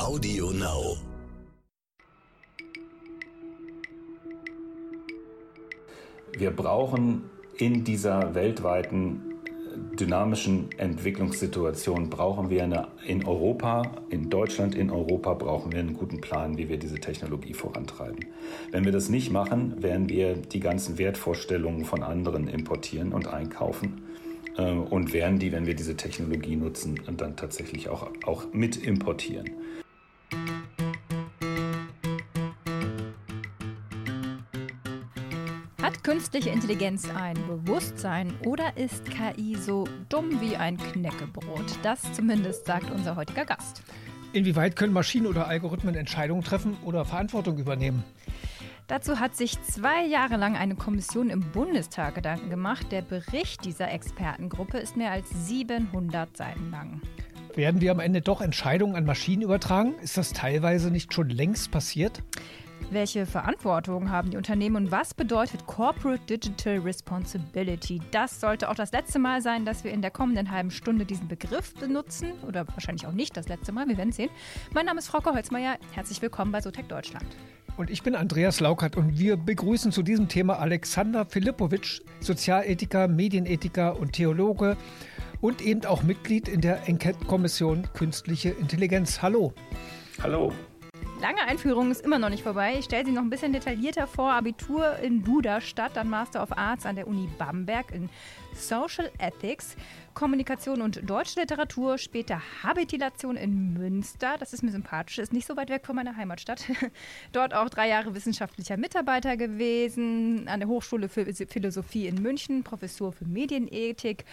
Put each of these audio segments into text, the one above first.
Audio Now. Wir brauchen in dieser weltweiten dynamischen Entwicklungssituation brauchen wir eine, in Europa, in Deutschland, in Europa brauchen wir einen guten Plan, wie wir diese Technologie vorantreiben. Wenn wir das nicht machen, werden wir die ganzen Wertvorstellungen von anderen importieren und einkaufen äh, und werden die, wenn wir diese Technologie nutzen, dann tatsächlich auch, auch mit importieren. Hat künstliche Intelligenz ein Bewusstsein oder ist KI so dumm wie ein Knäckebrot? Das zumindest sagt unser heutiger Gast. Inwieweit können Maschinen oder Algorithmen Entscheidungen treffen oder Verantwortung übernehmen? Dazu hat sich zwei Jahre lang eine Kommission im Bundestag Gedanken gemacht. Der Bericht dieser Expertengruppe ist mehr als 700 Seiten lang. Werden wir am Ende doch Entscheidungen an Maschinen übertragen? Ist das teilweise nicht schon längst passiert? Welche Verantwortung haben die Unternehmen und was bedeutet Corporate Digital Responsibility? Das sollte auch das letzte Mal sein, dass wir in der kommenden halben Stunde diesen Begriff benutzen. Oder wahrscheinlich auch nicht das letzte Mal, wir werden sehen. Mein Name ist Frauke Holzmeier. Herzlich willkommen bei Sotec Deutschland. Und ich bin Andreas Laukert und wir begrüßen zu diesem Thema Alexander Filippowitsch, Sozialethiker, Medienethiker und Theologe und eben auch Mitglied in der Enquete-Kommission Künstliche Intelligenz. Hallo. Hallo. Lange Einführung ist immer noch nicht vorbei. Ich stelle sie noch ein bisschen detaillierter vor. Abitur in Duderstadt, dann Master of Arts an der Uni Bamberg in Social Ethics, Kommunikation und deutsche Literatur, später Habilitation in Münster. Das ist mir sympathisch, ist nicht so weit weg von meiner Heimatstadt. Dort auch drei Jahre wissenschaftlicher Mitarbeiter gewesen, an der Hochschule für Philosophie in München, Professur für Medienethik.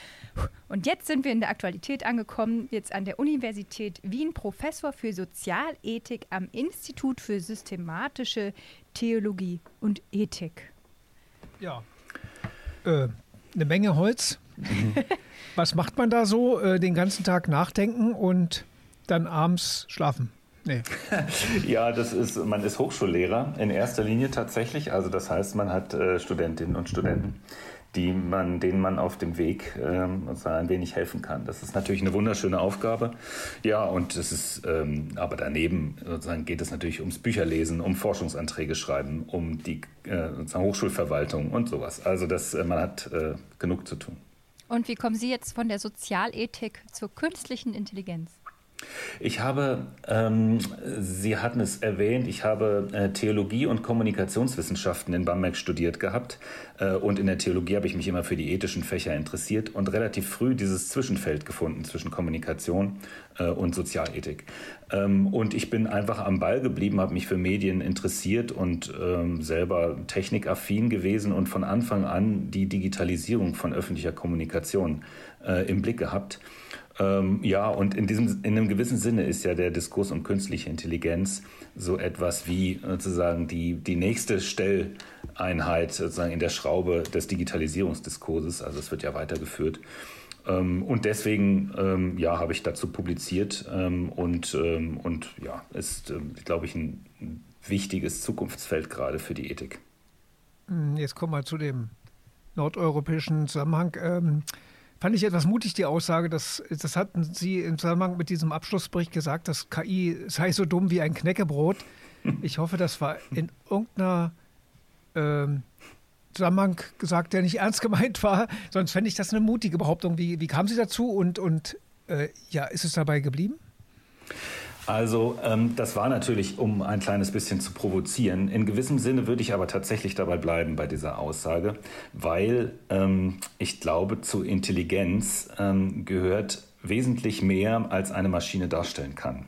Und jetzt sind wir in der Aktualität angekommen, jetzt an der Universität Wien, Professor für Sozialethik am Institut für systematische Theologie und Ethik. Ja. Äh, eine Menge Holz. Was macht man da so? Äh, den ganzen Tag nachdenken und dann abends schlafen? Nee. ja, das ist, man ist Hochschullehrer in erster Linie tatsächlich. Also das heißt, man hat äh, Studentinnen und Studenten, die man, denen man auf dem Weg ähm, ein wenig helfen kann. Das ist natürlich eine wunderschöne Aufgabe. Ja, und es ist, ähm, aber daneben sozusagen geht es natürlich ums Bücherlesen, um Forschungsanträge schreiben, um die äh, Hochschulverwaltung und sowas. Also das, äh, man hat äh, genug zu tun. Und wie kommen Sie jetzt von der Sozialethik zur künstlichen Intelligenz? Ich habe, ähm, Sie hatten es erwähnt, ich habe äh, Theologie und Kommunikationswissenschaften in Bamberg studiert gehabt. Äh, und in der Theologie habe ich mich immer für die ethischen Fächer interessiert und relativ früh dieses Zwischenfeld gefunden zwischen Kommunikation äh, und Sozialethik. Ähm, und ich bin einfach am Ball geblieben, habe mich für Medien interessiert und ähm, selber technikaffin gewesen und von Anfang an die Digitalisierung von öffentlicher Kommunikation äh, im Blick gehabt. Ähm, ja, und in, diesem, in einem gewissen Sinne ist ja der Diskurs um künstliche Intelligenz so etwas wie sozusagen die, die nächste Stelleinheit sozusagen in der Schraube des Digitalisierungsdiskurses. Also es wird ja weitergeführt. Ähm, und deswegen ähm, ja, habe ich dazu publiziert ähm, und, ähm, und ja, ist, ähm, glaube ich, ein wichtiges Zukunftsfeld gerade für die Ethik. Hm, jetzt kommen wir zu dem nordeuropäischen Zusammenhang. Fand ich etwas mutig, die Aussage, dass, das hatten Sie im Zusammenhang mit diesem Abschlussbericht gesagt, dass KI sei so dumm wie ein Knäckebrot. Ich hoffe, das war in irgendeiner ähm, Zusammenhang gesagt, der nicht ernst gemeint war. Sonst fände ich das eine mutige Behauptung. Wie, wie kam Sie dazu und, und äh, ja, ist es dabei geblieben? Also ähm, das war natürlich, um ein kleines bisschen zu provozieren. In gewissem Sinne würde ich aber tatsächlich dabei bleiben bei dieser Aussage, weil ähm, ich glaube, zu Intelligenz ähm, gehört wesentlich mehr, als eine Maschine darstellen kann.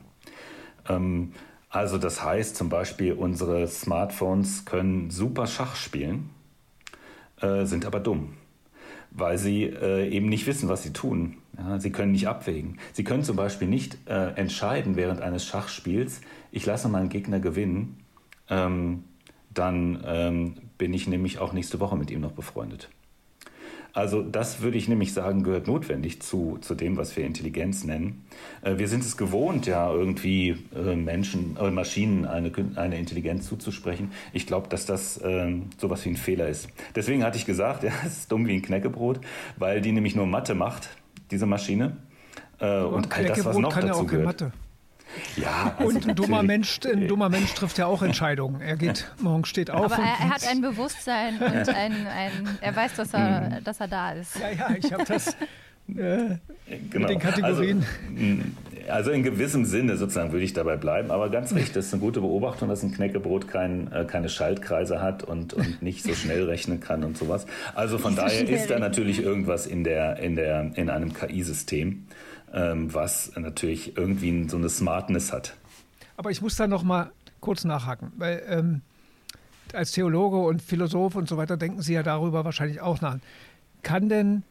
Ähm, also das heißt zum Beispiel, unsere Smartphones können super Schach spielen, äh, sind aber dumm weil sie äh, eben nicht wissen, was sie tun. Ja, sie können nicht abwägen. Sie können zum Beispiel nicht äh, entscheiden während eines Schachspiels, ich lasse meinen Gegner gewinnen, ähm, dann ähm, bin ich nämlich auch nächste Woche mit ihm noch befreundet. Also das würde ich nämlich sagen, gehört notwendig zu, zu dem, was wir Intelligenz nennen. Äh, wir sind es gewohnt, ja, irgendwie äh, Menschen, äh, Maschinen eine, eine Intelligenz zuzusprechen. Ich glaube, dass das ähm, sowas wie ein Fehler ist. Deswegen hatte ich gesagt, ja, es ist dumm wie ein Knäckebrot, weil die nämlich nur Mathe macht, diese Maschine. und all das, was noch dazu gehört. Mathe. Ja, also und ein dummer, Mensch, ein dummer Mensch trifft ja auch Entscheidungen. Er geht morgen steht auf. Aber er, er, hat ein Bewusstsein und ein, ein, er weiß, dass er, mhm. dass er da ist. Ja, ja, ich habe das. Äh, genau. Mit den Kategorien. Also, also, in gewissem Sinne sozusagen würde ich dabei bleiben, aber ganz richtig, das ist eine gute Beobachtung, dass ein Knäckebrot kein, äh, keine Schaltkreise hat und, und nicht so schnell rechnen kann und sowas. Also von nicht daher so ist da natürlich irgendwas in, der, in, der, in einem KI-System ähm, was natürlich irgendwie so eine Smartness hat. Aber ich muss da noch mal kurz nachhaken, weil ähm, als Theologe und Philosoph und so weiter denken Sie ja darüber wahrscheinlich auch nach. Kann denn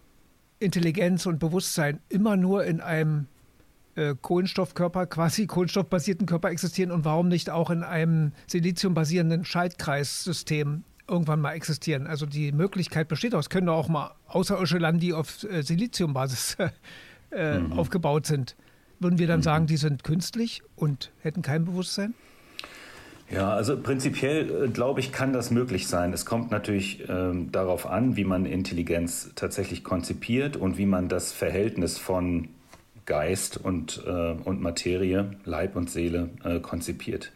Intelligenz und Bewusstsein immer nur in einem äh, Kohlenstoffkörper, quasi kohlenstoffbasierten Körper existieren und warum nicht auch in einem siliziumbasierenden Schaltkreissystem irgendwann mal existieren? Also die Möglichkeit besteht auch. Es können auch mal Außerirdische landen, die auf äh, Siliziumbasis äh, mhm. aufgebaut sind. Würden wir dann mhm. sagen, die sind künstlich und hätten kein Bewusstsein? Ja, also prinzipiell äh, glaube ich, kann das möglich sein. Es kommt natürlich ähm, darauf an, wie man Intelligenz tatsächlich konzipiert und wie man das Verhältnis von Geist und, äh, und Materie, Leib und Seele äh, konzipiert.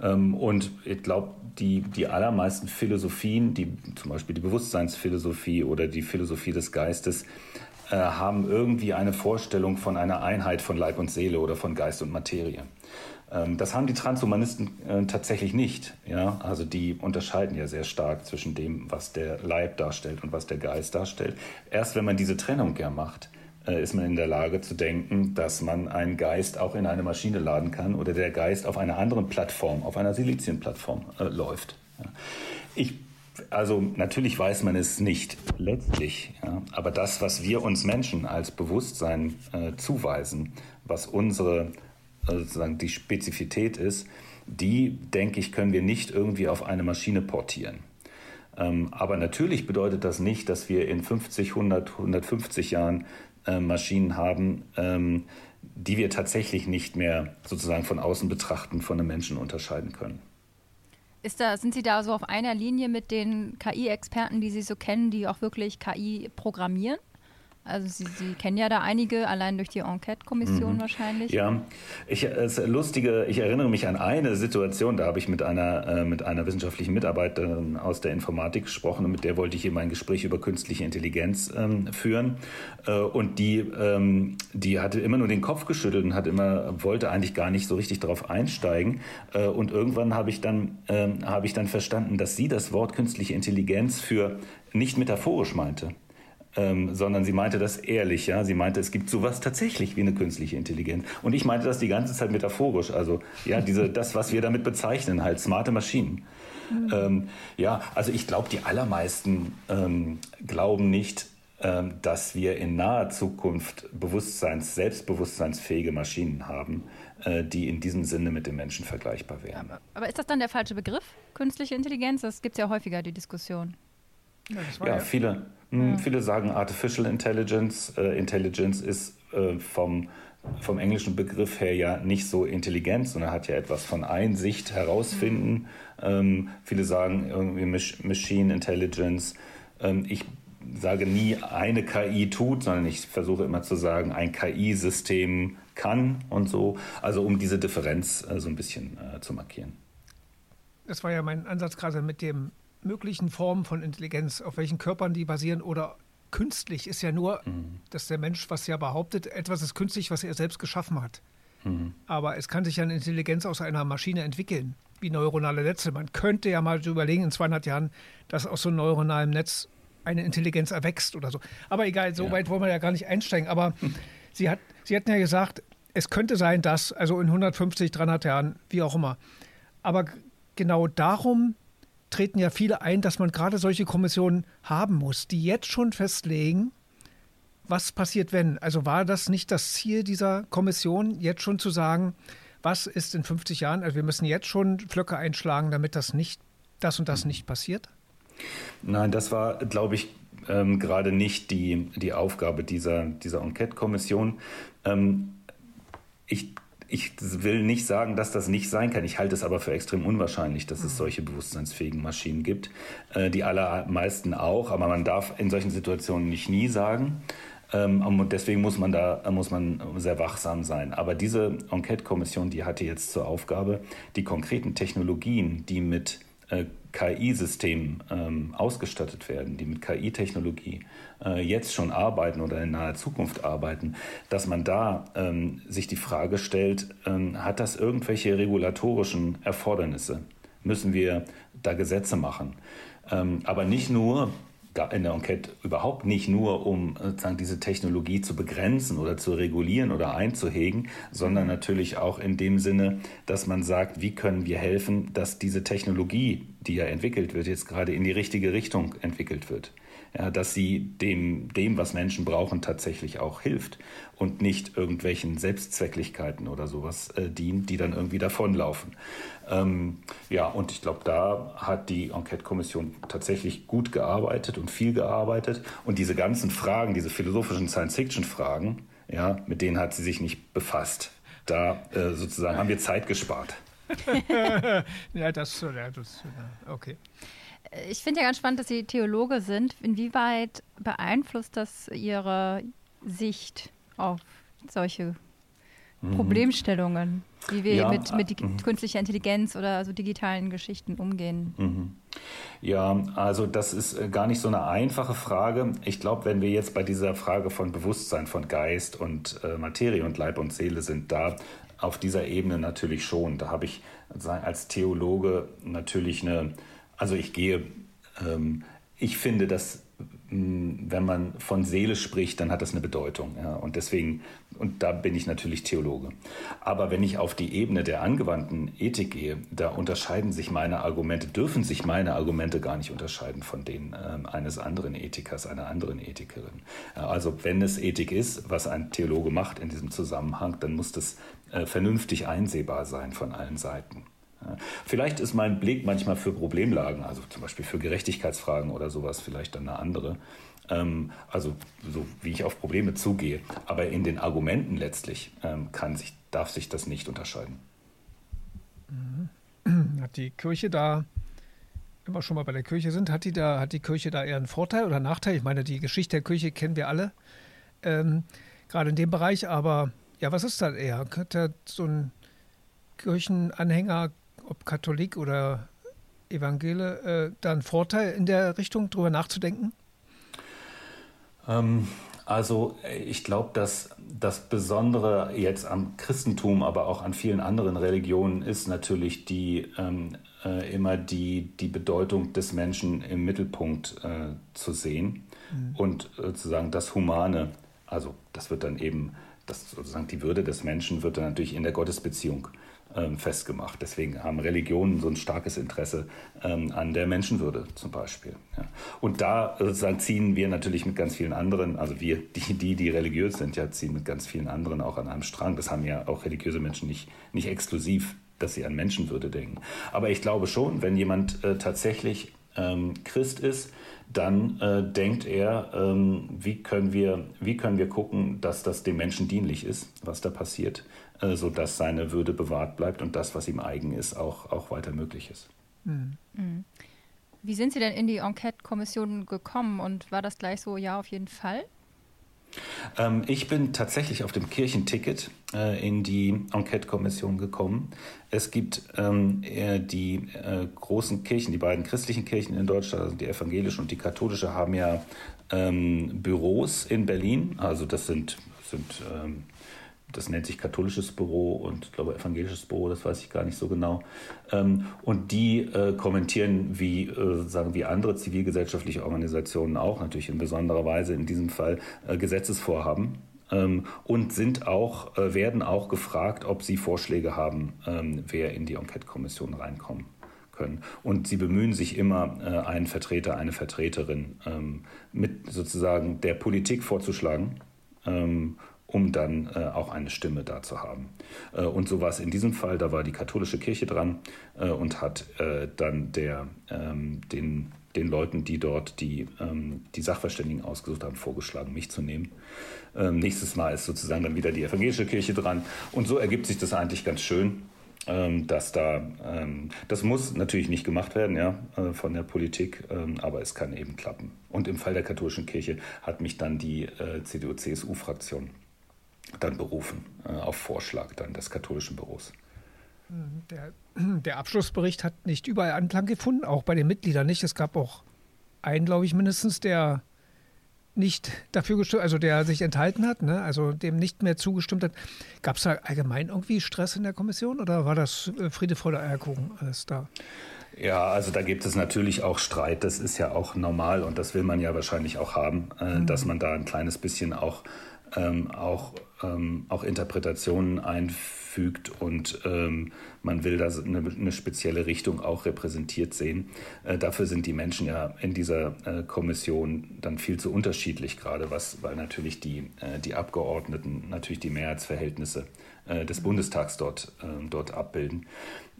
Ähm, und ich glaube, die, die allermeisten Philosophien, die, zum Beispiel die Bewusstseinsphilosophie oder die Philosophie des Geistes, äh, haben irgendwie eine Vorstellung von einer Einheit von Leib und Seele oder von Geist und Materie. Ähm, das haben die Transhumanisten äh, tatsächlich nicht. Ja? Also die unterscheiden ja sehr stark zwischen dem, was der Leib darstellt und was der Geist darstellt. Erst wenn man diese Trennung ja macht, ist man in der Lage zu denken, dass man einen Geist auch in eine Maschine laden kann oder der Geist auf einer anderen Plattform, auf einer Silizienplattform äh, läuft. Ich also natürlich weiß man es nicht letztlich, ja, aber das, was wir uns Menschen als Bewusstsein äh, zuweisen, was unsere äh, sozusagen die Spezifität ist, die, denke ich, können wir nicht irgendwie auf eine Maschine portieren. Ähm, aber natürlich bedeutet das nicht, dass wir in 50, 100, 150 Jahren äh, Maschinen haben, ähm, die wir tatsächlich nicht mehr sozusagen von außen betrachten, von einem Menschen unterscheiden können. Da, sind Sie da so auf einer Linie mit den KI-Experten, die Sie so kennen, die auch wirklich KI programmieren? Also Sie, Sie, kennen ja da einige, allein durch die Enquete-Kommission mhm. wahrscheinlich. Ja, ich, es lustige, ich erinnere mich an eine Situation, da habe ich mit einer, äh, mit einer wissenschaftlichen Mitarbeiterin aus der Informatik gesprochen und mit der wollte ich eben ein Gespräch über künstliche Intelligenz ähm, führen. Äh, und die, ähm, die hatte immer nur den Kopf geschüttelt und hat immer, wollte eigentlich gar nicht so richtig darauf einsteigen. Äh, und irgendwann habe ich dann, ähm, habe ich dann verstanden, dass sie das Wort künstliche Intelligenz für nicht metaphorisch meinte ähm, sondern sie meinte das ehrlich. Ja? Sie meinte, es gibt sowas tatsächlich wie eine künstliche Intelligenz. Und ich meinte das die ganze Zeit metaphorisch. Also ja, diese, das, was wir damit bezeichnen, halt smarte Maschinen. Mhm. Ähm, ja, also ich glaube, die allermeisten ähm, glauben nicht, ähm, dass wir in naher Zukunft Bewusstseins, selbstbewusstseinsfähige Maschinen haben, äh, die in diesem Sinne mit dem Menschen vergleichbar wären. Aber, ist das dann der falsche Begriff, künstliche Intelligenz? Das gibt es ja häufiger, die Diskussion. Ja, ja, viele, hm. Viele sagen Artificial Intelligence. Äh, Intelligence ist äh, vom, vom englischen Begriff her ja nicht so intelligent, sondern hat ja etwas von Einsicht herausfinden. Mhm. Ähm, viele sagen irgendwie Machine Intelligence. Ähm, ich sage nie, eine KI tut, sondern ich versuche immer zu sagen, ein KI-System kann und so. Also um diese Differenz äh, so ein bisschen äh, zu markieren. Das war ja mein Ansatz gerade mit dem möglichen Formen von Intelligenz, auf welchen Körpern die basieren oder künstlich ist ja nur, mhm. dass der Mensch, was ja behauptet, etwas ist künstlich, was er selbst geschaffen hat. Mhm. Aber es kann sich ja eine Intelligenz aus einer Maschine entwickeln, wie neuronale Netze. Man könnte ja mal überlegen, in 200 Jahren, dass aus so einem neuronalen Netz eine Intelligenz erwächst oder so. Aber egal, so ja. weit wollen wir ja gar nicht einsteigen. Aber. Sie, hat, Sie hatten ja gesagt, es könnte sein, dass, also in 150, 300 Jahren, wie auch immer. Aber genau darum treten ja viele ein, dass man gerade solche Kommissionen haben muss, die jetzt schon festlegen, was passiert, wenn. Also war das nicht das Ziel dieser Kommission, jetzt schon zu sagen, was ist in 50 Jahren? Also wir müssen jetzt schon Flöcke einschlagen, damit das nicht, das und das nicht passiert? Nein, das war, glaube ich, ähm, gerade nicht die, die Aufgabe dieser, dieser Enquete-Kommission. Ähm, ich ich will nicht sagen, dass das nicht sein kann. Ich halte es aber für extrem unwahrscheinlich, dass es mhm. solche bewusstseinsfähigen Maschinen gibt. Äh, die allermeisten auch, aber man darf in solchen Situationen nicht nie sagen. Ähm, und deswegen muss man da muss man sehr wachsam sein. Aber diese Enquete-Kommission, die hatte jetzt zur Aufgabe, die konkreten Technologien, die mit äh, KI-Systemen ähm, ausgestattet werden, die mit KI-Technologie äh, jetzt schon arbeiten oder in naher Zukunft arbeiten, dass man da ähm, sich die Frage stellt, ähm, hat das irgendwelche regulatorischen Erfordernisse? Müssen wir da Gesetze machen? Ähm, aber nicht nur in der Enquete überhaupt nicht nur, um sozusagen diese Technologie zu begrenzen oder zu regulieren oder einzuhegen, sondern natürlich auch in dem Sinne, dass man sagt, wie können wir helfen, dass diese Technologie, die ja entwickelt wird, jetzt gerade in die richtige Richtung entwickelt wird ja, dass sie dem, dem, was Menschen brauchen, tatsächlich auch hilft und nicht irgendwelchen Selbstzwecklichkeiten oder sowas äh, dient, die dann irgendwie davonlaufen. Ähm, ja, und ich glaube, da hat die Enquete-Kommission tatsächlich gut gearbeitet und viel gearbeitet. Und diese ganzen Fragen, diese philosophischen Science-Fiction-Fragen, ja, mit denen hat sie sich nicht befasst. Da äh, sozusagen haben wir Zeit gespart. ja, das, ja, das okay ich finde ja ganz spannend, dass Sie Theologe sind. Inwieweit beeinflusst das Ihre Sicht auf solche mhm. Problemstellungen, wie wir ja, mit, mit mhm. künstlicher Intelligenz oder so digitalen Geschichten umgehen? Mhm. Ja, also das ist äh, gar nicht so eine einfache Frage. Ich glaube, wenn wir jetzt bei dieser Frage von Bewusstsein, von Geist und äh, Materie und Leib und Seele sind, da auf dieser Ebene natürlich schon. Da habe ich als Theologe natürlich eine also ich gehe, ähm, ich finde, dass mm, wenn man von Seele spricht, dann hat das eine Bedeutung. Ja? Und deswegen, und da bin ich natürlich Theologe. Aber wenn ich auf die Ebene der angewandten Ethik gehe, da unterscheiden sich meine Argumente, dürfen sich meine Argumente gar nicht unterscheiden von denen äh, eines anderen Ethikers, einer anderen Ethikerin. Also wenn es Ethik ist, was ein Theologe macht in diesem Zusammenhang, dann muss das äh, vernünftig einsehbar sein von allen Seiten. Vielleicht ist mein Blick manchmal für Problemlagen, also zum Beispiel für Gerechtigkeitsfragen oder sowas, vielleicht dann eine andere. Ähm, also so wie ich auf Probleme zugehe. Aber in den Argumenten letztlich ähm, kann sich, darf sich das nicht unterscheiden. Mhm. Hat die Kirche da, wenn wir schon mal bei der Kirche sind, hat die da, hat die Kirche da eher einen Vorteil oder Nachteil? Ich meine, die Geschichte der Kirche kennen wir alle, ähm, gerade in dem Bereich, aber ja, was ist da eher? Hat da so ein Kirchenanhänger ob Katholik oder Evangele, äh, da einen Vorteil in der Richtung, drüber nachzudenken? Ähm, also ich glaube, dass das Besondere jetzt am Christentum, aber auch an vielen anderen Religionen ist natürlich die ähm, äh, immer die, die Bedeutung des Menschen im Mittelpunkt äh, zu sehen mhm. und sozusagen das Humane. Also das wird dann eben, das sozusagen die Würde des Menschen wird dann natürlich in der Gottesbeziehung ähm, festgemacht. Deswegen haben Religionen so ein starkes Interesse ähm, an der Menschenwürde zum Beispiel. Und da sozusagen ziehen wir natürlich mit ganz vielen anderen, also wir, die, die, die religiös sind, ja, ziehen mit ganz vielen anderen auch an einem Strang. Das haben ja auch religiöse Menschen nicht, nicht exklusiv, dass sie an Menschenwürde denken. Aber ich glaube schon, wenn jemand äh, tatsächlich ähm, Christ ist, dann äh, denkt er, ähm, wie, können wir, wie können wir gucken, dass das dem Menschen dienlich ist, was da passiert. Äh, sodass seine Würde bewahrt bleibt und das, was ihm eigen ist, auch, auch weiter möglich ist. Mhm. mhm. Wie sind Sie denn in die Enquete-Kommission gekommen und war das gleich so, ja, auf jeden Fall? Ähm, ich bin tatsächlich auf dem Kirchenticket äh, in die Enquete-Kommission gekommen. Es gibt ähm, die äh, großen Kirchen, die beiden christlichen Kirchen in Deutschland, also die evangelische und die katholische, haben ja ähm, Büros in Berlin. Also das sind, sind ähm, das nennt sich katholisches Büro und ich glaube evangelisches Büro, das weiß ich gar nicht so genau. Ähm, und die äh, kommentieren wie, äh, sagen wie andere zivilgesellschaftliche Organisationen auch, natürlich in besonderer Weise in diesem Fall äh, Gesetzesvorhaben. Ähm, und sind auch, werden auch gefragt, ob sie Vorschläge haben, ähm, wer in die Enquete-Kommission reinkommen können. Und sie bemühen sich immer, einen Vertreter, eine Vertreterin mit sozusagen der Politik vorzuschlagen um dann äh, auch eine Stimme da zu haben. Äh, und so war es in diesem Fall, da war die katholische Kirche dran äh, und hat äh, dann der, ähm, den, den Leuten, die dort die, ähm, die Sachverständigen ausgesucht haben, vorgeschlagen, mich zu nehmen. Ähm, nächstes Mal ist sozusagen dann wieder die evangelische Kirche dran. Und so ergibt sich das eigentlich ganz schön. ähm, dass da, ähm, das muss natürlich nicht gemacht werden, ja, äh, von der Politik, ähm, aber es kann eben klappen. Und im Fall der katholischen Kirche hat mich dann die äh, CDU-CSU-Fraktion dann berufen, äh, auf Vorschlag dann des katholischen Büros. Der, der, Abschlussbericht hat nicht überall Anklang gefunden, auch bei den Mitgliedern nicht. Es gab auch einen, glaube ich, mindestens, der nicht dafür gestimmt, also der sich enthalten hat, ne? also dem nicht mehr zugestimmt hat. Gab es da allgemein irgendwie Stress in der Kommission oder war das äh, Friede vor der Eierkuchen alles da? Ja, also da gibt es natürlich auch Streit. Das ist ja auch normal und das will man ja wahrscheinlich auch haben, äh, mhm. dass man da ein kleines bisschen auch, ähm, auch, ähm, auch Interpretationen einfügt und ähm, man will da eine, eine, spezielle Richtung auch repräsentiert sehen. Äh, dafür sind die Menschen ja in dieser äh, Kommission dann viel zu unterschiedlich, gerade was, weil natürlich die, äh, die Abgeordneten natürlich die Mehrheitsverhältnisse äh, des Bundestags dort, ähm, dort abbilden.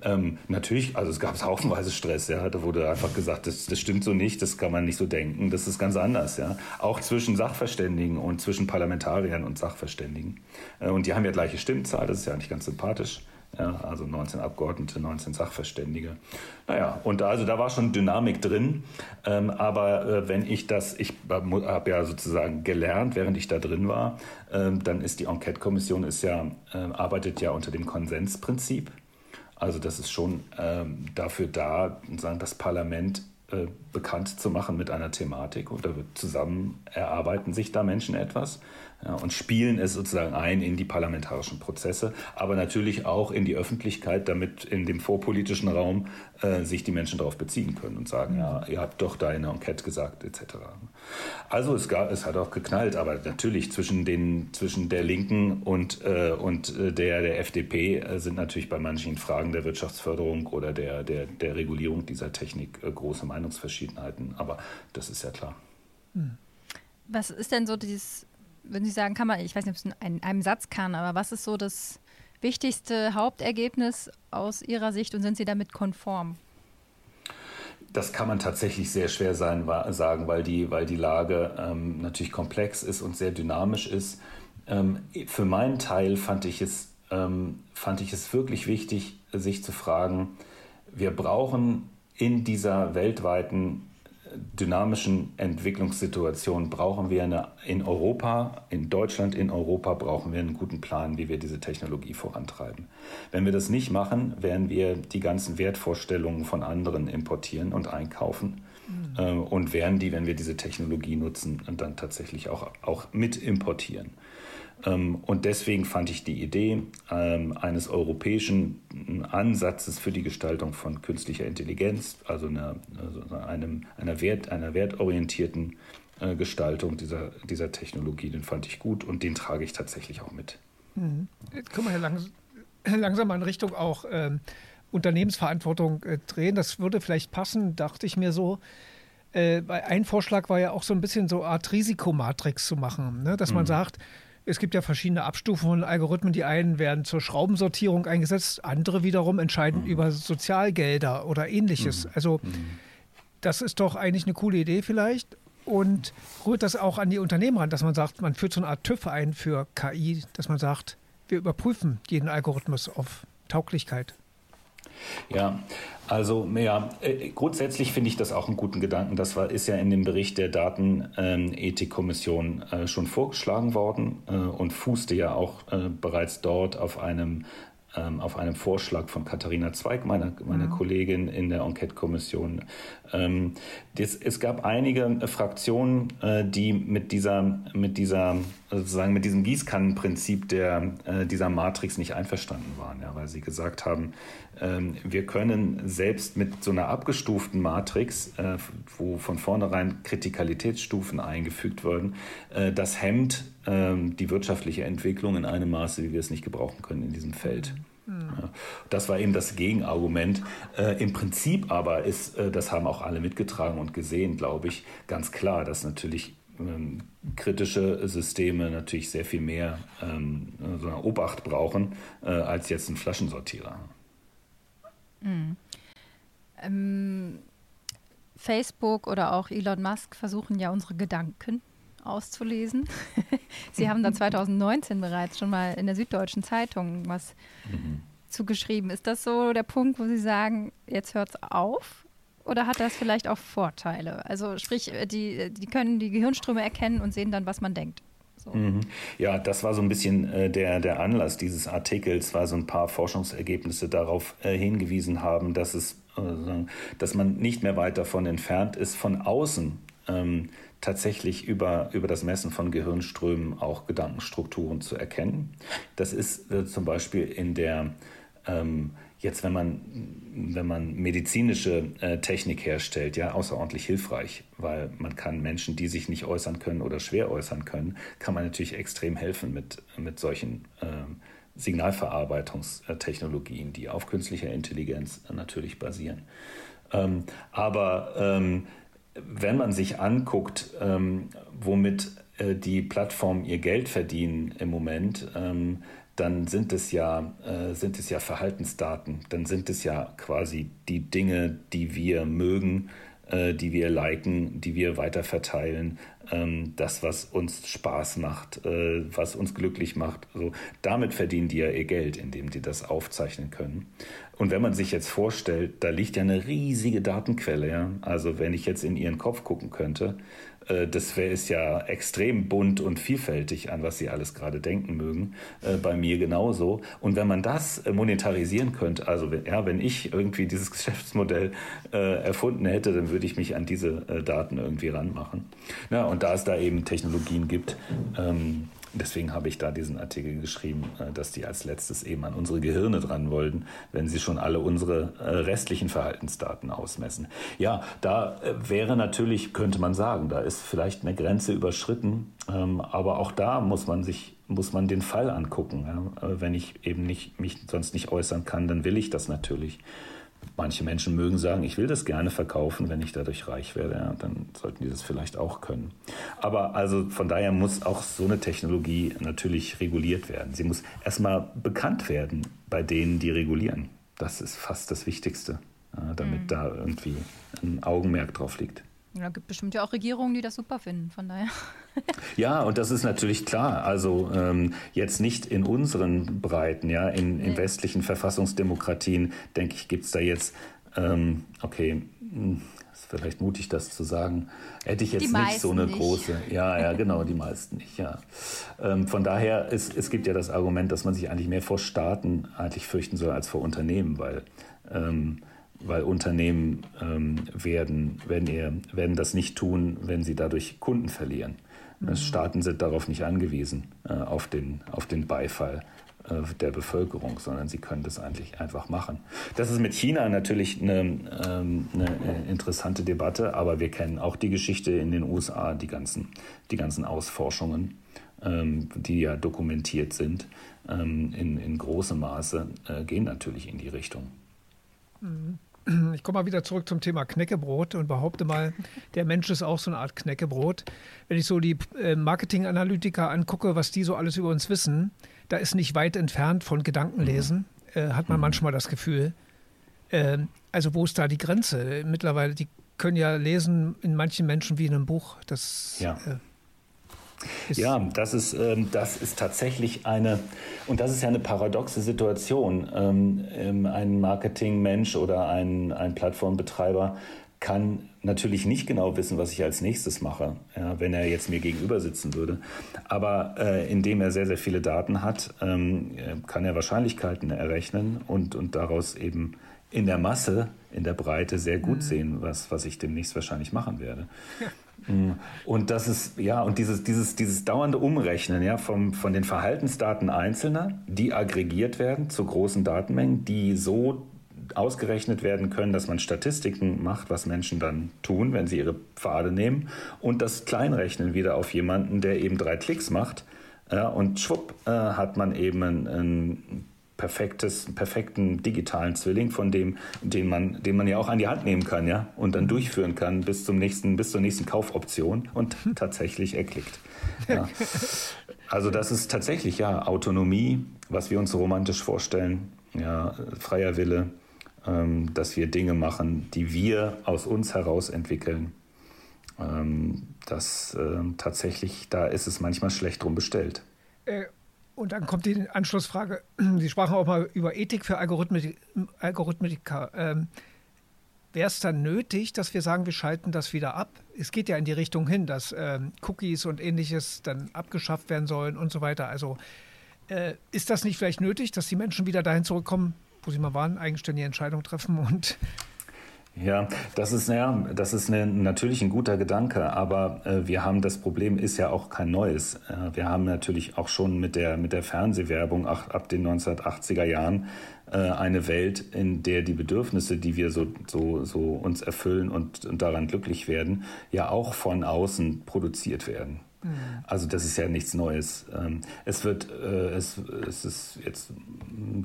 Ähm, natürlich, also es gab haufenweise Stress, ja. Da wurde einfach gesagt, das, das stimmt so nicht, das kann man nicht so denken, das ist ganz anders, ja. Auch zwischen Sachverständigen und zwischen Parlamentariern und Sachverständigen. Äh, und die haben ja gleiche Stimmzahl, das ist ja eigentlich ganz sympathisch. Ja, also 19 Abgeordnete, 19 Sachverständige. Naja, und also da war schon Dynamik drin. Ähm, aber äh, wenn ich das, ich habe ja sozusagen gelernt, während ich da drin war, ähm, dann ist die Enquete-Kommission ja, äh, arbeitet ja unter dem Konsensprinzip. Also das ist schon ähm, dafür da, sagen, das Parlament äh, bekannt zu machen mit einer Thematik. Und da zusammen erarbeiten sich da Menschen etwas ja, und spielen es sozusagen ein in die parlamentarischen Prozesse, aber natürlich auch in die Öffentlichkeit, damit in dem vorpolitischen Raum äh, sich die Menschen darauf beziehen können und sagen, ja, ihr habt doch da in der Enquete gesagt, etc. Also es, gab, es hat auch geknallt, aber natürlich zwischen, den, zwischen der Linken und, äh, und äh, der, der FDP äh, sind natürlich bei manchen Fragen der Wirtschaftsförderung oder der, der, der Regulierung dieser Technik äh, große Meinungsverschiedenheiten, aber das ist ja klar. Hm. Was ist denn so dieses würden Sie sagen, kann man, ich weiß nicht, ob es in einem Satz kann, aber was ist so das wichtigste Hauptergebnis aus Ihrer Sicht und sind Sie damit konform? Das kann man tatsächlich sehr schwer sein, sagen, weil die, weil die Lage ähm, natürlich komplex ist und sehr dynamisch ist. Ähm, für meinen Teil fand ich, es, ähm, fand ich es wirklich wichtig, sich zu fragen, wir brauchen in dieser weltweiten dynamischen Entwicklungssituation brauchen wir eine, in Europa, in Deutschland, in Europa brauchen wir einen guten Plan, wie wir diese Technologie vorantreiben. Wenn wir das nicht machen, werden wir die ganzen Wertvorstellungen von anderen importieren und einkaufen mhm. äh, und werden die, wenn wir diese Technologie nutzen, dann tatsächlich auch, auch mit importieren. Ähm, und deswegen fand ich die Idee ähm, eines europäischen Ansatzes für die Gestaltung von künstlicher Intelligenz, also einer, also einem, einer, Wert, einer wertorientierten äh, Gestaltung dieser, dieser Technologie, den fand ich gut und den trage ich tatsächlich auch mit. Mhm. Jetzt können wir ja langs langsam in Richtung auch ähm, Unternehmensverantwortung äh, drehen. Das würde vielleicht passen, dachte ich mir so. Äh, ein Vorschlag war ja auch so ein bisschen so eine Art Risikomatrix zu machen, ne? dass man mhm. sagt, es gibt ja verschiedene Abstufungen von Algorithmen. Die einen werden zur Schraubensortierung eingesetzt, andere wiederum entscheiden mhm. über Sozialgelder oder ähnliches. Mhm. Also mhm. das ist doch eigentlich eine coole Idee vielleicht und rührt das auch an die Unternehmen ran, dass man sagt, man führt so eine Art TÜV ein für KI, dass man sagt, wir überprüfen jeden Algorithmus auf Tauglichkeit. Ja, also ja, äh, grundsätzlich finde ich das auch einen guten Gedanken. Das war, ist ja in dem Bericht der Datenethikkommission äh, schon vorgeschlagen worden äh, und fußte ja auch äh, bereits dort auf einem ähm, auf einem Vorschlag von Katharina Zweig, meiner, meiner mhm. Kollegin in der Enquete-Kommission. Ähm, es gab einige Fraktionen, äh, die mit dieser, mit dieser, sozusagen mit diesem Gießkannenprinzip der, äh, dieser Matrix nicht einverstanden waren, ja, weil sie gesagt haben, ähm, wir können selbst mit so einer abgestuften Matrix, äh, wo von vornherein Kritikalitätsstufen eingefügt wurden, das hemmt die wirtschaftliche Entwicklung in einem Maße, wie wir es nicht gebrauchen können in diesem Feld. Ja, das war eben das Gegenargument. Äh, Im Prinzip aber ist, äh, das haben auch alle mitgetragen und gesehen, glaube ich, ganz klar, dass natürlich ähm, kritische Systeme natürlich sehr viel mehr ähm, so eine Obacht brauchen äh, als jetzt ein Flaschensortierer. Mhm. Ähm, Facebook oder auch Elon Musk versuchen ja unsere Gedanken auszulesen. Sie haben da 2019 bereits schon mal in der Süddeutschen Zeitung was mhm. zugeschrieben. Ist das so der Punkt, wo Sie sagen, jetzt hört es auf? Oder hat das vielleicht auch Vorteile? Also sprich, äh, die, die können die Gehirnströme erkennen und sehen dann, was man denkt. So. Mhm. Ja, das war so ein bisschen äh, der, der Anlass dieses Artikels, weil so ein paar Forschungsergebnisse darauf äh, hingewiesen haben, dass es, äh, dass man nicht mehr weit davon entfernt ist, von außen ähm, tatsächlich über, über das Messen von Gehirnströmen auch Gedankenstrukturen zu erkennen. Das ist äh, zum Beispiel in der ähm, jetzt, wenn man, wenn man medizinische äh, Technik herstellt, ja, außerordentlich hilfreich, weil man kann Menschen, die sich nicht äußern können oder schwer äußern können, kann man natürlich extrem helfen mit, mit solchen äh, Signalverarbeitungstechnologien, die auf künstlicher Intelligenz natürlich basieren. Ähm, aber ähm, wenn man sich anguckt, ähm, womit äh, die Plattformen ihr Geld verdienen im Moment, ähm, dann sind es ja, äh, sind es ja Verhaltensdaten, dann sind es ja quasi die Dinge, die wir mögen, äh, die wir liken, die wir weiterverteilen, das, was uns Spaß macht, äh, was uns glücklich macht. So, damit verdienen die ja ihr Geld, indem die das aufzeichnen können. Und wenn man sich jetzt vorstellt, da liegt ja eine riesige Datenquelle, ja. Also wenn ich jetzt in ihren Kopf gucken könnte, das wäre ist ja extrem bunt und vielfältig, an was Sie alles gerade denken mögen. Äh, bei mir genauso. Und wenn man das äh, monetarisieren könnte, also wenn, ja, wenn ich irgendwie dieses Geschäftsmodell äh, erfunden hätte, dann würde ich mich an diese äh, Daten irgendwie ranmachen. Ja, und da es da eben Technologien gibt, ähm, Deswegen habe ich da diesen Artikel geschrieben, äh, dass die als letztes eben an unsere Gehirne dran wollten, wenn sie schon alle unsere äh, restlichen Verhaltensdaten ausmessen. Ja, da äh, wäre natürlich, könnte man sagen, da ist vielleicht eine Grenze überschritten, ähm, aber auch da muss man sich muss man den Fall angucken. Wenn ich eben nicht, mich sonst nicht äußern kann, dann will ich das natürlich. Manche Menschen mögen sagen, ich will das gerne verkaufen, wenn ich dadurch reich werde. Ja, dann sollten die das vielleicht auch können. Aber also von daher muss auch so eine Technologie natürlich reguliert werden. Sie muss erstmal bekannt werden bei denen, die regulieren. Das ist fast das Wichtigste, ja, damit mhm. da irgendwie ein Augenmerk drauf liegt. Ja, gibt bestimmt ja auch Regierungen, die das super finden, von daher. ja, und das ist natürlich klar. Also ähm, jetzt nicht in unseren Breiten, ja, in, in nee. westlichen Verfassungsdemokratien, denke ich, gibt es da jetzt, ähm, okay, hm, ist vielleicht mutig, das zu sagen, hätte ich jetzt nicht so eine nicht. große. Ja, ja, genau, die meisten nicht, ja. Ähm, von daher, ist, es gibt ja das Argument, dass man sich eigentlich mehr vor Staaten eigentlich fürchten soll als vor Unternehmen, weil ähm, weil Unternehmen ähm, werden, werden, eher, werden das nicht tun, wenn sie dadurch Kunden verlieren. Mhm. Staaten sind darauf nicht angewiesen, äh, auf, den, auf den Beifall äh, der Bevölkerung, sondern sie können das eigentlich einfach machen. Das ist mit China natürlich eine, ähm, eine interessante Debatte, aber wir kennen auch die Geschichte in den USA, die ganzen, die ganzen Ausforschungen, ähm, die ja dokumentiert sind, ähm, in, in großem Maße, äh, gehen natürlich in die Richtung. Mhm. Ich komme mal wieder zurück zum Thema Knäckebrot und behaupte mal, der Mensch ist auch so eine Art Knäckebrot. Wenn ich so die äh, Marketinganalytiker angucke, was die so alles über uns wissen, da ist nicht weit entfernt von Gedankenlesen, äh, hat man manchmal das Gefühl. Ähm, also wo ist da die Grenze? Mittlerweile, die können ja lesen in manchen Menschen wie in einem Buch. Das ja. Äh, ja, das ist, ähm, das ist tatsächlich eine, und das ist ja eine paradoxe Situation. Ähm, ähm, ein Marketingmensch oder ein, ein Plattformbetreiber kann natürlich nicht genau wissen, was ich als nächstes mache, ja, wenn er jetzt mir gegenüber sitzen würde. Aber äh, indem er sehr, sehr viele Daten hat, ähm, kann er Wahrscheinlichkeiten errechnen und, und daraus eben in der Masse, in der Breite sehr gut mhm. sehen, was, was ich demnächst wahrscheinlich machen werde. Ja. Mhm. Und das ist, ja, und dieses, dieses, dieses dauernde Umrechnen, ja, vom, von den Verhaltensdaten Einzelner, die aggregiert werden zu großen Datenmengen, die so ausgerechnet werden können, dass man Statistiken macht, was Menschen dann tun, wenn sie ihre Pfade nehmen, und das Kleinrechnen wieder auf jemanden, der eben drei Klicks macht, ja, und schwupp äh, hat man eben ein, ein perfektes, perfekten digitalen Zwilling, von dem, den man, den man ja auch an die Hand nehmen kann, ja, und dann durchführen kann bis zum nächsten, bis zur nächsten Kaufoption und tatsächlich erklickt. Ja. Also das ist tatsächlich ja Autonomie, was wir uns so romantisch vorstellen, ja, freier Wille, ähm, dass wir Dinge machen, die wir aus uns heraus entwickeln. Ähm, das äh, tatsächlich, da ist es manchmal schlecht drum bestellt. Äh, Und dann kommt die Anschlussfrage. Sie sprachen auch mal über Ethik für Algorithmik, Algorithmiker. Ähm, Wäre es dann nötig, dass wir sagen, wir schalten das wieder ab? Es geht ja in die Richtung hin, dass ähm, Cookies und ähnliches dann abgeschafft werden sollen und so weiter. Also äh, ist das nicht vielleicht nötig, dass die Menschen wieder dahin zurückkommen, wo sie mal waren, eigenständige Entscheidungen treffen und ja, das ist, ja, das ist eine, natürlich ein guter Gedanke, aber äh, wir haben das Problem ist ja auch kein neues. Äh, wir haben natürlich auch schon mit der, mit der Fernsehwerbung ach, ab den 1980er Jahren äh, eine Welt, in der die Bedürfnisse, die wir so, so, so uns erfüllen und, und daran glücklich werden, ja auch von außen produziert werden. Mhm. Also das ist ja nichts Neues. Ähm, es wird, äh, es, es ist jetzt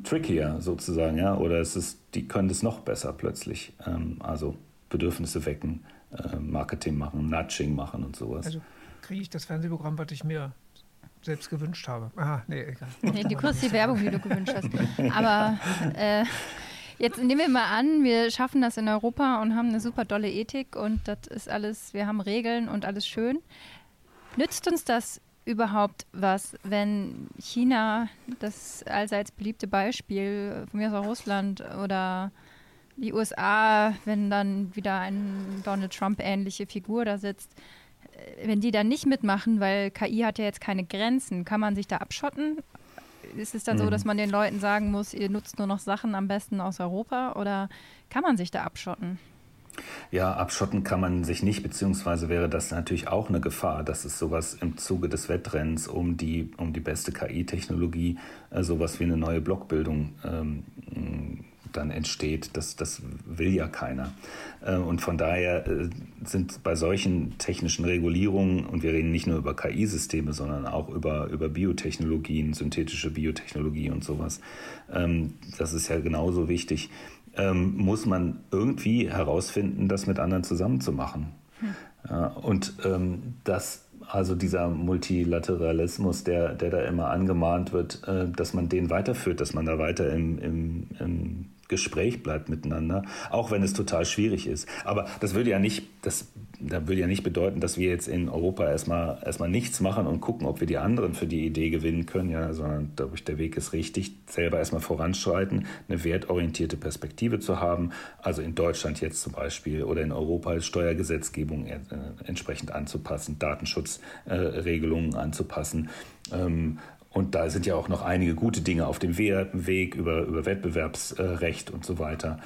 trickier sozusagen, ja, oder es ist, die können das noch besser plötzlich. Ähm, also Bedürfnisse wecken, äh, Marketing machen, Nudging machen und sowas. Also kriege ich das Fernsehprogramm, was ich mir selbst gewünscht habe. Aha, nee, egal. Nee, du kriegst die Werbung, die du gewünscht hast. Aber äh, jetzt nehmen wir mal an, wir schaffen das in Europa und haben eine super dolle Ethik und das ist alles, wir haben Regeln und alles schön. Nützt uns das überhaupt was, wenn China, das allseits beliebte Beispiel, von mir aus auch Russland oder die USA, wenn dann wieder eine Donald Trump-ähnliche Figur da sitzt, äh, wenn die dann nicht mitmachen, weil KI hat ja jetzt keine Grenzen, kann man sich da abschotten? Ist es dann mhm. so, dass man den Leuten sagen muss, ihr nutzt nur noch Sachen am besten aus Europa oder kann man sich da abschotten? Ja, abschotten kann man sich nicht, beziehungsweise wäre das natürlich auch eine Gefahr, dass es sowas im Zuge des Wettrenns um die, um die beste KI-Technologie, äh, sowas wie eine neue Blockbildung ähm, dann entsteht. Das, das will ja keiner. Äh, und von daher äh, sind bei solchen technischen Regulierungen, und wir reden nicht nur über KI-Systeme, sondern auch über, über Biotechnologien, synthetische Biotechnologie und sowas, ähm, das ist ja genauso wichtig ähm, muss man irgendwie herausfinden, das mit anderen zusammenzumachen. Hm. Ja, und ähm, das, also dieser Multilateralismus, der, der da immer angemahnt wird, äh, dass man den weiterführt, dass man da weiter im, im, im Gespräch bleibt miteinander, auch wenn es total schwierig ist. Aber das würde ja nicht, das, das würde ja nicht bedeuten, dass wir jetzt in Europa erstmal, erstmal nichts machen und gucken, ob wir die anderen für die Idee gewinnen können, ja, sondern glaube der Weg ist richtig, selber erstmal voranschreiten, eine wertorientierte Perspektive zu haben, also in Deutschland jetzt zum Beispiel oder in Europa Steuergesetzgebung äh, entsprechend anzupassen, Datenschutzregelungen anzupassen. Und da sind ja auch noch einige gute Dinge auf dem Weg über, über Wettbewerbsrecht und so weiter.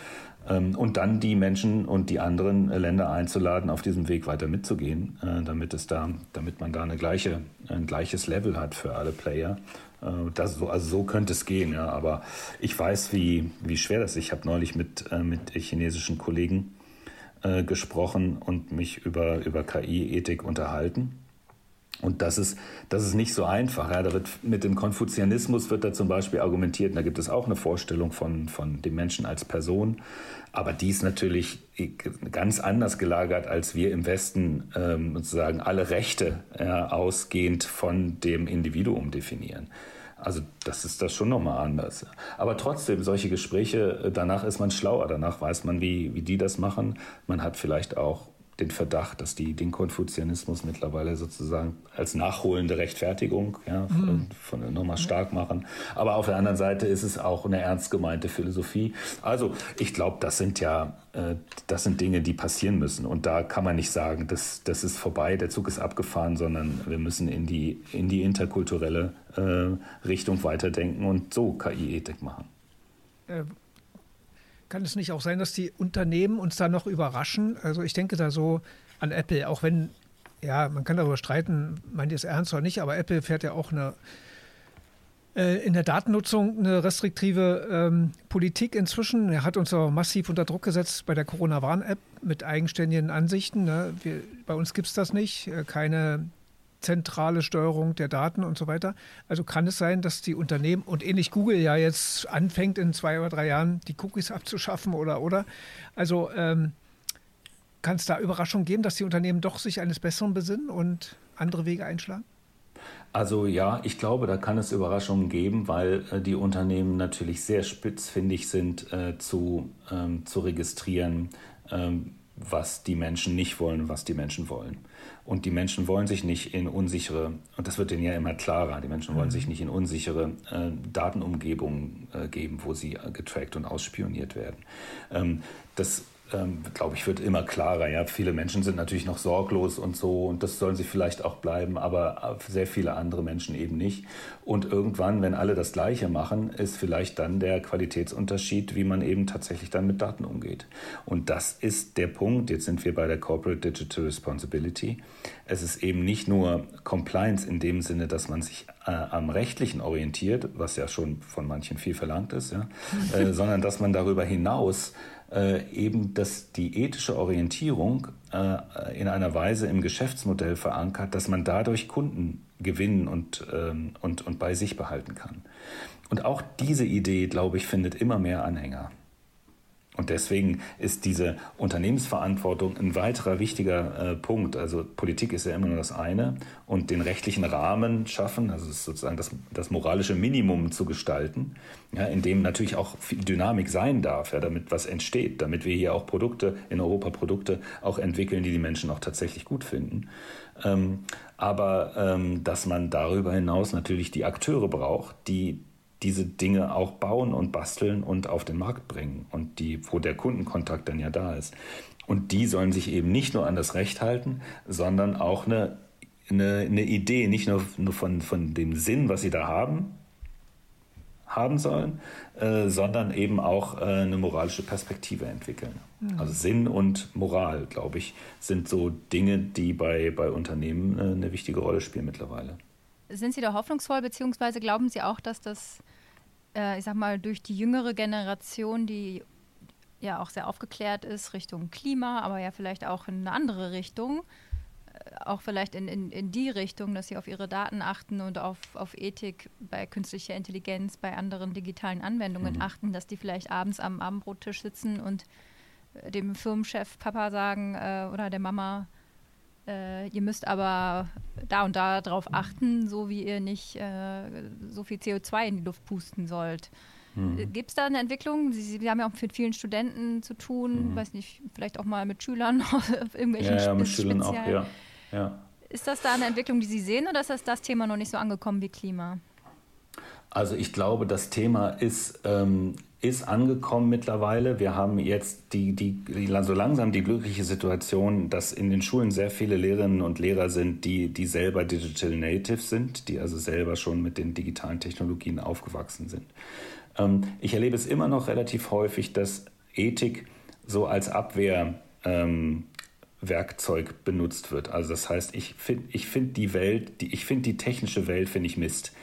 Ähm, und dann die Menschen und die anderen Länder einzuladen, auf diesem Weg weiter mitzugehen, äh, damit es da, damit man da eine gleiche, ein gleiches Level hat für alle Player. Äh, das, also so könnte es gehen, ja. Aber ich weiß, wie, wie schwer das ist. Ich habe neulich mit, äh, mit chinesischen Kollegen gesprochen und mich über, über KI-Ethik unterhalten. Und das ist, das ist nicht so einfach. Ja. Da wird, mit dem Konfuzianismus wird da zum Beispiel argumentiert, und da gibt es auch eine Vorstellung von, von dem Menschen als Person. Aber die ist natürlich ganz anders gelagert, als wir im Westen ähm, sozusagen alle Rechte ja, ausgehend von dem Individuum definieren. Also das ist das schon nochmal anders. Aber trotzdem, solche Gespräche, äh, danach ist man schlauer, danach weiß man, wie, wie die das machen. Man hat vielleicht auch den Verdacht, dass die den Konfuzianismus mittlerweile sozusagen als nachholende Rechtfertigung ja, mhm. von, von nochmal stark machen. Aber auf der anderen Seite ist es auch eine ernst gemeinte Philosophie. Also ich glaube, das sind ja äh, das sind Dinge, die passieren müssen. Und da kann man nicht sagen, das, das ist vorbei, der Zug ist abgefahren, sondern wir müssen in die, in die interkulturelle äh, Richtung weiterdenken und so KI-Ethik machen. Kann es nicht auch sein, dass die Unternehmen uns da noch überraschen? Also ich denke da so an Apple, auch wenn, ja, man kann darüber streiten, meint ihr es ernst oder nicht, aber Apple fährt ja auch eine äh, in der Datennutzung eine restriktive ähm, Politik inzwischen. Er hat uns auch massiv unter Druck gesetzt bei der Corona-Warn-App mit eigenständigen Ansichten. Ne? Wir, bei uns gibt es das nicht. Äh, keine zentrale Steuerung der Daten und so weiter. Also kann es sein, dass die Unternehmen und ähnlich Google ja jetzt anfängt, in zwei oder drei Jahren die Cookies abzuschaffen oder oder. Also ähm, kann es da Überraschungen geben, dass die Unternehmen doch sich eines Besseren besinnen und andere Wege einschlagen? Also ja, ich glaube, da kann es Überraschungen geben, weil äh, die Unternehmen natürlich sehr spitzfindig sind äh, zu, ähm, zu registrieren, ähm, was die Menschen nicht wollen, was die Menschen wollen. Und die Menschen wollen sich nicht in unsichere, und das wird denen ja immer klarer, die Menschen wollen mhm. sich nicht in unsichere äh, Datenumgebungen äh, geben, wo sie getrackt und ausspioniert werden. Ähm, das ähm, glaube ich, wird immer klarer. Ja, viele Menschen sind natürlich noch sorglos und so und das sollen sie vielleicht auch bleiben, aber sehr viele andere Menschen eben nicht. Und irgendwann, wenn alle das Gleiche machen, ist vielleicht dann der Qualitätsunterschied, wie man eben tatsächlich dann mit Daten umgeht. Und das ist der Punkt. Jetzt sind wir bei der Corporate Digital Responsibility. Es ist eben nicht nur Compliance in dem Sinne, dass man sich äh, am Rechtlichen orientiert, was ja schon von manchen viel verlangt ist, ja, äh, sondern dass man darüber hinaus äh, eben dass die ethische Orientierung äh, in einer Weise im Geschäftsmodell verankert, dass man dadurch Kunden gewinnen und, ähm, und, und bei sich behalten kann. Und auch diese Idee, glaube ich, findet immer mehr Anhänger. Und deswegen ist diese Unternehmensverantwortung ein weiterer wichtiger äh, Punkt. Also Politik ist ja immer nur das eine und den rechtlichen Rahmen schaffen, also sozusagen das, das moralische Minimum zu gestalten, ja, in dem natürlich auch viel Dynamik sein darf, ja, damit was entsteht, damit wir hier auch Produkte in Europa Produkte auch entwickeln, die die Menschen auch tatsächlich gut finden. Ähm, aber ähm, dass man darüber hinaus natürlich die Akteure braucht, die diese Dinge auch bauen und basteln und auf den Markt bringen und die, wo der Kundenkontakt dann ja da ist. Und die sollen sich eben nicht nur an das Recht halten, sondern auch eine, eine, eine Idee, nicht nur, nur von, von dem Sinn, was sie da haben, haben sollen, äh, sondern eben auch äh, eine moralische Perspektive entwickeln. Mhm. Also Sinn und Moral, glaube ich, sind so Dinge, die bei, bei Unternehmen äh, eine wichtige Rolle spielen mittlerweile. Sind Sie da hoffnungsvoll, beziehungsweise glauben Sie auch, dass das, äh, ich sag mal, durch die jüngere Generation, die ja auch sehr aufgeklärt ist Richtung Klima, aber ja vielleicht auch in eine andere Richtung, äh, auch vielleicht in, in, in die Richtung, dass sie auf ihre Daten achten und auf, auf Ethik bei künstlicher Intelligenz, bei anderen digitalen Anwendungen mhm. achten, dass die vielleicht abends am Abendbrottisch sitzen und äh, dem Firmenchef Papa sagen äh, oder der Mama, äh, ihr müsst aber da und da drauf achten, so wie ihr nicht äh, so viel CO2 in die Luft pusten sollt. Mhm. Gibt es da eine Entwicklung? Sie, Sie, haben ja auch mit vielen Studenten zu tun, mhm. weiß nicht, vielleicht auch mal mit Schülern auf irgendwelchen ja, ja, mit Schülern auch, ja. ja. Ist das da eine Entwicklung, die Sie sehen, oder ist das das Thema noch nicht so angekommen wie Klima? Also ich glaube, das Thema ist ähm, ist angekommen mittlerweile. Wir haben jetzt die, die, so langsam die glückliche Situation, dass in den Schulen sehr viele Lehrerinnen und Lehrer sind, die, die selber Digital Native sind, die also selber schon mit den digitalen Technologien aufgewachsen sind. Ähm, ich erlebe es immer noch relativ häufig, dass Ethik so als Abwehrwerkzeug ähm, benutzt wird. Also das heißt, ich finde ich find die Welt, die, ich finde die technische Welt, finde ich Mist.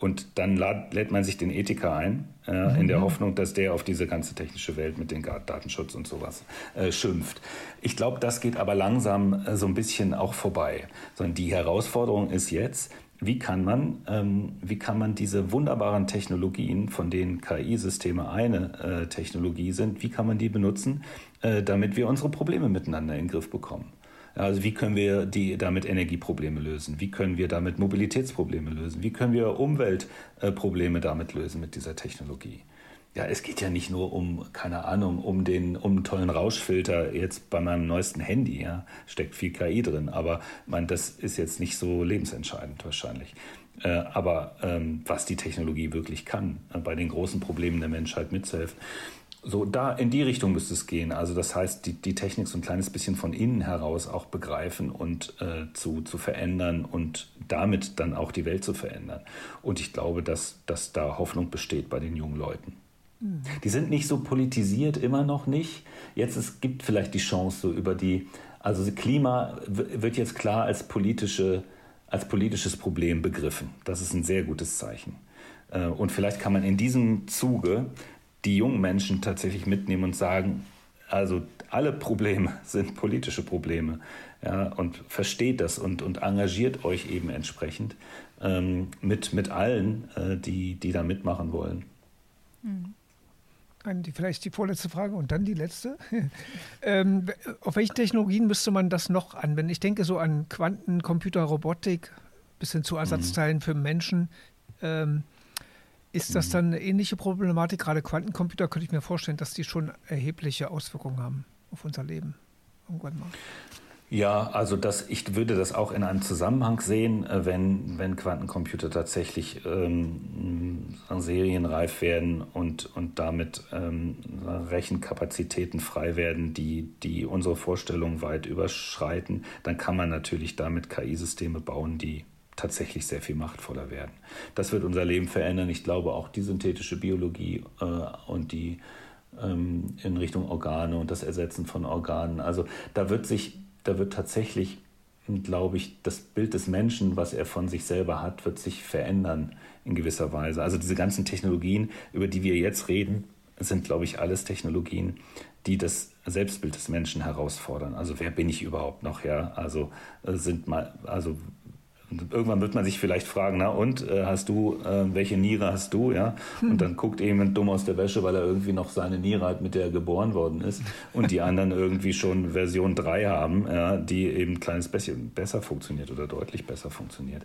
Und dann lädt man sich den Ethiker ein, äh, mhm. in der mhm. Hoffnung, dass der auf diese ganze technische Welt mit dem Datenschutz und sowas äh, schimpft. Ich glaube, das geht aber langsam äh, so ein bisschen auch vorbei. Sondern die Herausforderung ist jetzt, wie kann man, ähm, wie kann man diese wunderbaren Technologien, von denen KI-Systeme eine Technologie sind, wie kann man die benutzen, damit wir unsere Probleme miteinander in den Griff bekommen? Also wie können wir die damit Energieprobleme lösen? Wie können wir damit Mobilitätsprobleme lösen? Wie können wir Umweltprobleme damit lösen mit dieser Technologie? Ja, es geht ja nicht nur um, keine Ahnung, um den um einen tollen Rauschfilter jetzt bei meinem neuesten Handy, ja, steckt viel KI drin, aber man, das ist jetzt nicht so lebensentscheidend wahrscheinlich. Äh, aber ähm, was die Technologie wirklich kann, äh, bei den großen Problemen der Menschheit mitzuhelfen, so, da in die Richtung müsste es gehen. Also das heißt, die, die Technik so ein kleines bisschen von innen heraus auch begreifen und äh, zu, zu verändern und damit dann auch die Welt zu verändern. Und ich glaube, dass, dass da Hoffnung besteht bei den jungen Leuten. Mhm. Die sind nicht so politisiert, immer noch nicht. Jetzt es gibt vielleicht die Chance, so über die, also Klima wird jetzt klar als, politische, als politisches Problem begriffen. Das ist ein sehr gutes Zeichen. Äh, und vielleicht kann man in diesem Zuge die jungen Menschen tatsächlich mitnehmen und sagen, also alle Probleme sind politische Probleme. Ja, und versteht das und, und engagiert euch eben entsprechend ähm, mit, mit allen, äh, die, die da mitmachen wollen. Mhm. Die, vielleicht die vorletzte Frage und dann die letzte. ähm, auf welchen Technologien müsste man das noch anwenden? Ich denke so an Quantencomputer, Robotik, bis hin zu Ersatzteilen mhm. für Menschen. Ähm, ist das mhm. dann eine ähnliche Problematik? Gerade Quantencomputer könnte ich mir vorstellen, dass die schon erhebliche Auswirkungen haben auf unser Leben, irgendwann mal. Ja, also das, ich würde das auch in einem Zusammenhang sehen, äh, wenn, wenn Quantencomputer tatsächlich ähm, serienreif werden und, und damit ähm, Rechenkapazitäten frei werden, die, die unsere Vorstellungen weit überschreiten, dann kann man natürlich damit KI-Systeme bauen, die tatsächlich sehr viel machtvoller werden. Das wird unser Leben verändern. Ich glaube auch die synthetische Biologie äh, und die ähm, in Richtung Organe und das Ersetzen von Organen. Also da wird sich da wird tatsächlich, glaube ich, das Bild des Menschen, was er von sich selber hat, wird sich verändern in gewisser Weise. Also diese ganzen Technologien, über die wir jetzt reden, sind, glaube ich, alles Technologien, die das Selbstbild des Menschen herausfordern. Also wer bin ich überhaupt noch? Ja, also äh, sind mal, also irgendwann wird man sich vielleicht fragen, na und äh, hast du, äh, welche Niere hast du, ja? Und dann guckt jemand dumm aus der Wäsche, weil er irgendwie noch seine Niere hat, mit der er geboren worden ist und die anderen irgendwie schon Version 3 haben, ja, die eben ein kleines bisschen besser funktioniert oder deutlich besser funktioniert.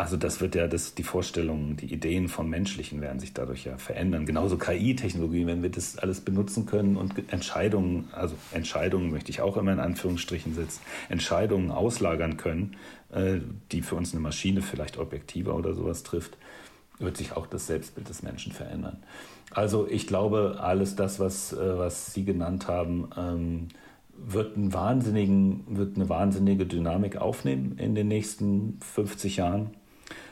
Also das wird ja, das, die Vorstellungen, die Ideen vom Menschlichen werden sich dadurch ja verändern. Genauso KI-Technologie, wenn wir das alles benutzen können und Entscheidungen, also Entscheidungen möchte ich auch immer in Anführungsstrichen setzen, Entscheidungen auslagern können, die für uns eine Maschine vielleicht objektiver oder sowas trifft, wird sich auch das Selbstbild des Menschen verändern. Also ich glaube, alles das, was, äh, was Sie genannt haben, ähm, wird, einen wahnsinnigen, wird eine wahnsinnige Dynamik aufnehmen in den nächsten 50 Jahren.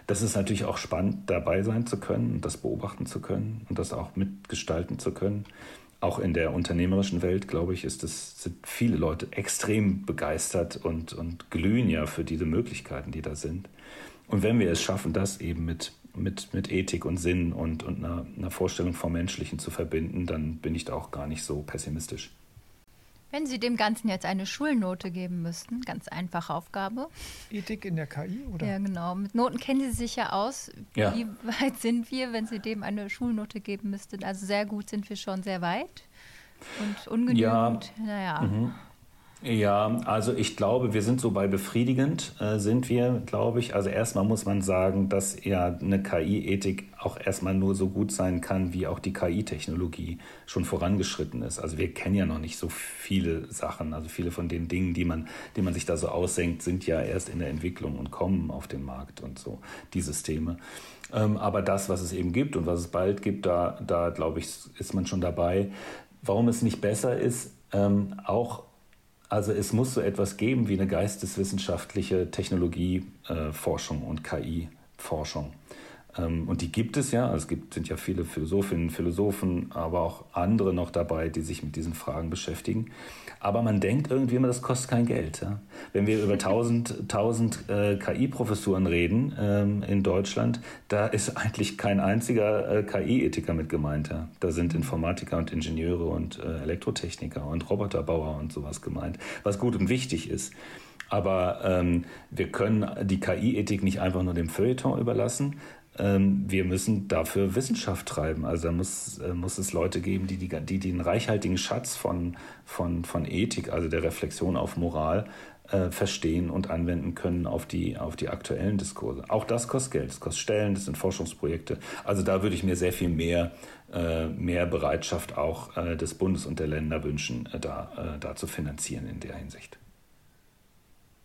Das ist natürlich auch spannend, dabei sein zu können und das beobachten zu können und das auch mitgestalten zu können. Auch in der unternehmerischen Welt, glaube ich, ist es, sind viele Leute extrem begeistert und, und glühen ja für diese Möglichkeiten, die da sind. Und wenn wir es schaffen, das eben mit, mit, mit Ethik und Sinn und, und einer, einer Vorstellung vom Menschlichen zu verbinden, dann bin ich da auch gar nicht so pessimistisch. Wenn Sie dem Ganzen jetzt eine Schulnote geben müssten, ganz einfache Aufgabe. Ethik in der KI, oder? Ja, genau. Mit Noten kennen Sie sich ja aus. Ja. Wie weit sind wir, wenn Sie dem eine Schulnote geben müssten? Also sehr gut sind wir schon sehr weit. Und ungenügend, ja. naja. Mhm. Ja, also ich glaube, wir sind so bei befriedigend, äh, sind wir, glaube ich. Also erstmal muss man sagen, dass ja eine KI-Ethik auch erstmal nur so gut sein kann, wie auch die KI-Technologie schon vorangeschritten ist. Also wir kennen ja noch nicht so viele Sachen. Also viele von den Dingen, die man, die man sich da so aussenkt, sind ja erst in der Entwicklung und kommen auf den Markt und so, die Systeme. Ähm, aber das, was es eben gibt und was es bald gibt, da, da glaube ich, ist man schon dabei. Warum es nicht besser ist, ähm, auch also es muss so etwas geben wie eine geisteswissenschaftliche Technologieforschung äh, und KI-Forschung. Ähm, und die gibt es ja. Also es gibt, sind ja viele Philosophinnen, Philosophen, aber auch andere noch dabei, die sich mit diesen Fragen beschäftigen. Aber man denkt irgendwie immer, das kostet kein Geld. Ja? Wenn wir über 1000, 1000 äh, KI-Professuren reden ähm, in Deutschland, da ist eigentlich kein einziger äh, KI-Ethiker mit gemeint. Ja? Da sind Informatiker und Ingenieure und äh, Elektrotechniker und Roboterbauer und sowas gemeint, was gut und wichtig ist. Aber ähm, wir können die KI-Ethik nicht einfach nur dem Feuilleton überlassen, ähm, wir müssen dafür Wissenschaft treiben. Also da muss, äh, muss es Leute geben, die, die, die den reichhaltigen Schatz von, von, von Ethik, also der Reflexion auf Moral, äh, verstehen und anwenden können auf die, auf die aktuellen Diskurse. Auch das kostet Geld, das kostet Stellen, das sind Forschungsprojekte. Also da würde ich mir sehr viel mehr, äh, mehr Bereitschaft auch äh, des Bundes und der Länder wünschen, äh, da, äh, da zu finanzieren in der Hinsicht.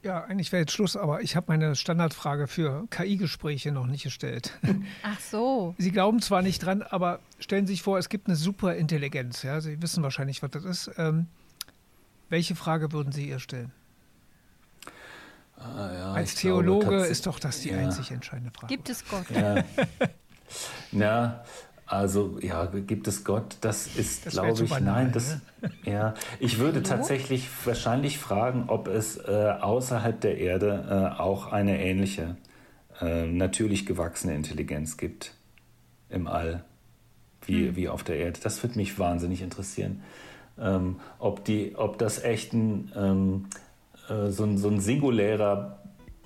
Ja, eigentlich wäre jetzt Schluss, aber ich habe meine Standardfrage für KI-Gespräche noch nicht gestellt. Ach so. Sie glauben zwar nicht dran, aber stellen Sie sich vor, es gibt eine Superintelligenz. Ja? Sie wissen wahrscheinlich, was das ist. Ähm, welche Frage würden Sie ihr stellen? Ah, ja, Als Theologe glaube, ist doch das die ja. einzig entscheidende Frage. Gibt es Gott? Ja. ja, also ja, gibt es Gott? Das ist, glaube ich, banal, nein. Das, ne? ja, ich würde tatsächlich wahrscheinlich fragen, ob es äh, außerhalb der Erde äh, auch eine ähnliche äh, natürlich gewachsene Intelligenz gibt im All wie, hm. wie auf der Erde. Das würde mich wahnsinnig interessieren. Ähm, ob, die, ob das echt ein, ähm, äh, so, ein, so ein singulärer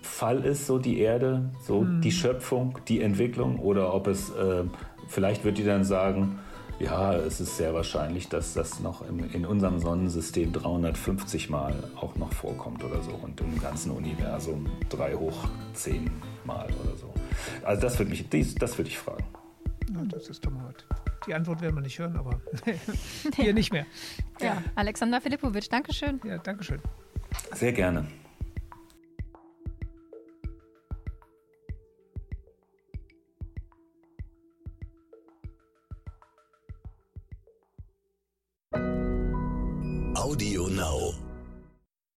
Fall ist, so die Erde, so hm. die Schöpfung, die Entwicklung, oder ob es äh, Vielleicht wird die dann sagen, ja, es ist sehr wahrscheinlich, dass das noch im, in unserem Sonnensystem 350 Mal auch noch vorkommt oder so und im ganzen Universum 3 hoch 10 Mal oder so. Also das würde mich, das würde ich fragen. Na, das ist doch mal Die Antwort werden wir nicht hören, aber hier nicht mehr. Ja, Alexander Filipowitsch, Dankeschön. Ja, Dankeschön. Sehr gerne. Audio Now.